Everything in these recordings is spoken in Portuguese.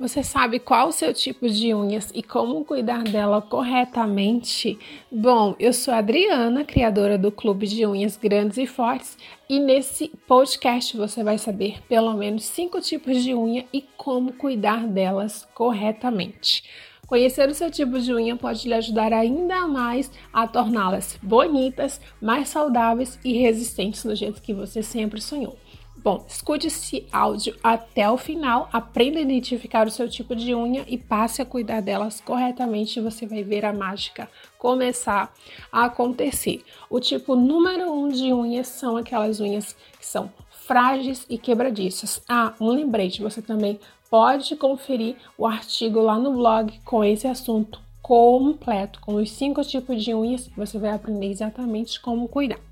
Você sabe qual o seu tipo de unhas e como cuidar dela corretamente? Bom, eu sou a Adriana, criadora do Clube de Unhas Grandes e Fortes, e nesse podcast você vai saber pelo menos cinco tipos de unha e como cuidar delas corretamente. Conhecer o seu tipo de unha pode lhe ajudar ainda mais a torná-las bonitas, mais saudáveis e resistentes do jeito que você sempre sonhou. Bom, escute esse áudio até o final, aprenda a identificar o seu tipo de unha e passe a cuidar delas corretamente e você vai ver a mágica começar a acontecer. O tipo número um de unhas são aquelas unhas que são frágeis e quebradiças. Ah, um lembrete, você também pode conferir o artigo lá no blog com esse assunto completo, com os cinco tipos de unhas, você vai aprender exatamente como cuidar.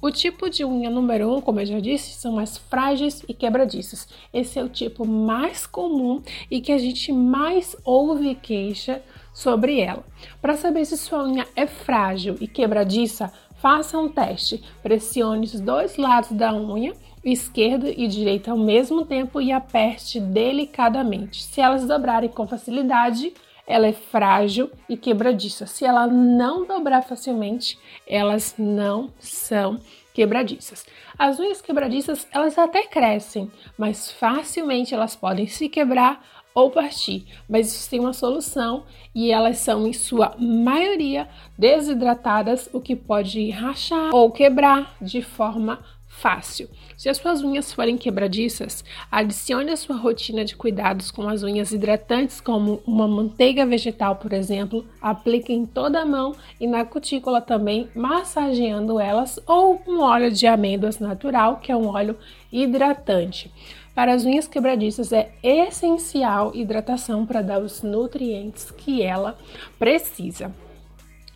O tipo de unha número 1, um, como eu já disse, são as frágeis e quebradiças. Esse é o tipo mais comum e que a gente mais ouve queixa sobre ela. Para saber se sua unha é frágil e quebradiça, faça um teste. Pressione os dois lados da unha, esquerdo e direito ao mesmo tempo e aperte delicadamente. Se elas dobrarem com facilidade, ela é frágil e quebradiça. Se ela não dobrar facilmente, elas não são quebradiças. As unhas quebradiças, elas até crescem, mas facilmente elas podem se quebrar ou partir. Mas isso tem uma solução e elas são, em sua maioria, desidratadas, o que pode rachar ou quebrar de forma fácil. Se as suas unhas forem quebradiças, adicione a sua rotina de cuidados com as unhas hidratantes, como uma manteiga vegetal, por exemplo. Aplique em toda a mão e na cutícula também, massageando elas, ou um óleo de amêndoas natural, que é um óleo hidratante. Para as unhas quebradiças é essencial hidratação para dar os nutrientes que ela precisa.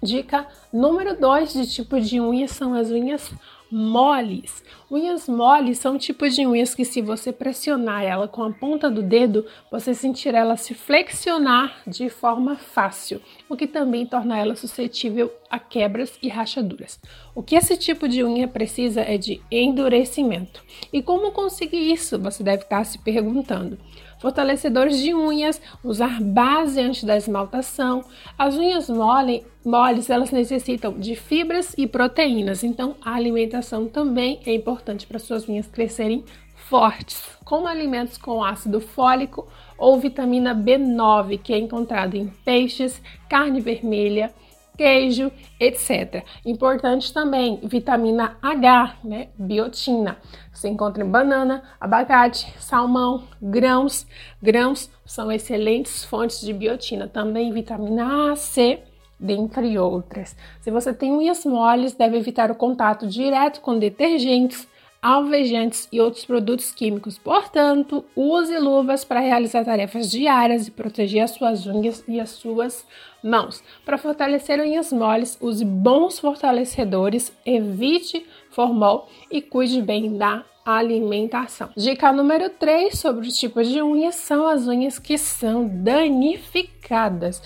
Dica número 2 de tipo de unha são as unhas moles. Unhas moles são tipos de unhas que, se você pressionar ela com a ponta do dedo, você sentirá ela se flexionar de forma fácil, o que também torna ela suscetível a quebras e rachaduras. O que esse tipo de unha precisa é de endurecimento. E como conseguir isso? Você deve estar se perguntando fortalecedores de unhas, usar base antes da esmaltação. As unhas mole, moles, elas necessitam de fibras e proteínas, então a alimentação também é importante para suas unhas crescerem fortes, como alimentos com ácido fólico ou vitamina B9, que é encontrado em peixes, carne vermelha, queijo, etc. Importante também, vitamina H, né? Biotina. Você encontra em banana, abacate, salmão, grãos. Grãos são excelentes fontes de biotina. Também vitamina A, C, dentre outras. Se você tem unhas moles, deve evitar o contato direto com detergentes, alvejantes e outros produtos químicos. Portanto, use luvas para realizar tarefas diárias e proteger as suas unhas e as suas mãos. Para fortalecer unhas moles, use bons fortalecedores, evite formol e cuide bem da alimentação. Dica número 3 sobre os tipos de unhas são as unhas que são danificadas.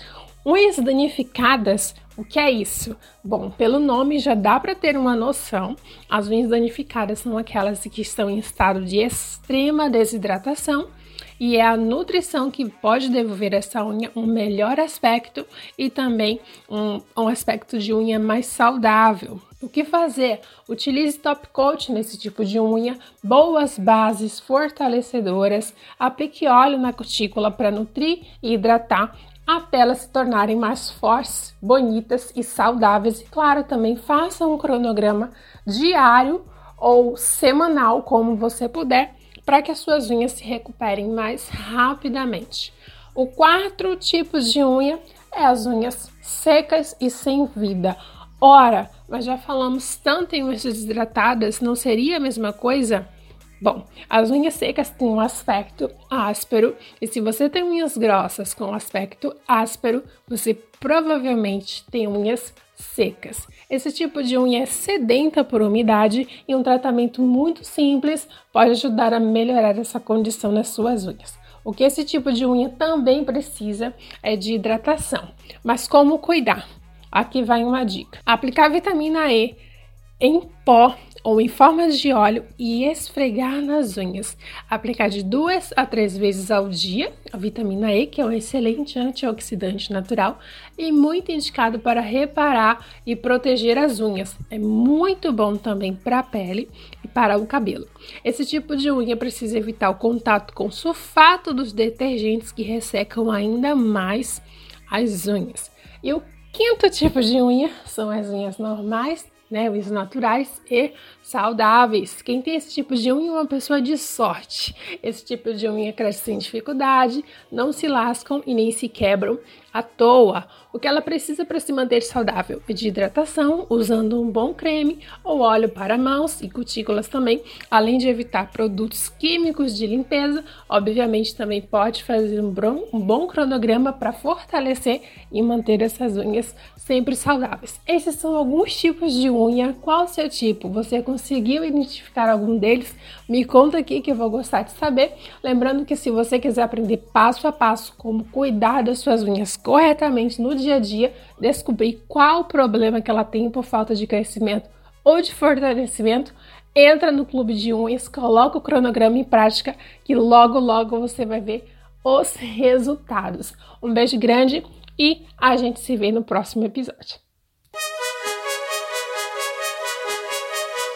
Unhas danificadas, o que é isso? Bom, pelo nome já dá para ter uma noção. As unhas danificadas são aquelas que estão em estado de extrema desidratação e é a nutrição que pode devolver essa unha um melhor aspecto e também um, um aspecto de unha mais saudável. O que fazer? Utilize top coat nesse tipo de unha, boas bases fortalecedoras, aplique óleo na cutícula para nutrir e hidratar até elas se tornarem mais fortes, bonitas e saudáveis. E claro, também faça um cronograma diário ou semanal, como você puder, para que as suas unhas se recuperem mais rapidamente. O quarto tipo de unha é as unhas secas e sem vida. Ora, mas já falamos tanto em unhas desidratadas, não seria a mesma coisa? Bom, as unhas secas têm um aspecto áspero, e se você tem unhas grossas com aspecto áspero, você provavelmente tem unhas secas. Esse tipo de unha é sedenta por umidade e um tratamento muito simples pode ajudar a melhorar essa condição nas suas unhas. O que esse tipo de unha também precisa é de hidratação. Mas como cuidar? Aqui vai uma dica: aplicar vitamina E em pó ou em forma de óleo e esfregar nas unhas. Aplicar de duas a três vezes ao dia a vitamina E, que é um excelente antioxidante natural e muito indicado para reparar e proteger as unhas. É muito bom também para a pele e para o cabelo. Esse tipo de unha precisa evitar o contato com o sulfato dos detergentes que ressecam ainda mais as unhas. E o quinto tipo de unha são as unhas normais, né, os naturais e saudáveis. Quem tem esse tipo de unha é uma pessoa de sorte. Esse tipo de unha cresce sem dificuldade, não se lascam e nem se quebram à toa. O que ela precisa para se manter saudável é de hidratação, usando um bom creme ou óleo para mãos e cutículas também, além de evitar produtos químicos de limpeza. Obviamente, também pode fazer um bom, um bom cronograma para fortalecer e manter essas unhas sempre saudáveis. Esses são alguns tipos de unha. Qual o seu tipo? Você conseguiu identificar algum deles? Me conta aqui que eu vou gostar de saber. Lembrando que se você quiser aprender passo a passo como cuidar das suas unhas corretamente no dia a dia, descobrir qual o problema que ela tem por falta de crescimento ou de fortalecimento, entra no clube de unhas, coloca o cronograma em prática que logo logo você vai ver os resultados. Um beijo grande e a gente se vê no próximo episódio.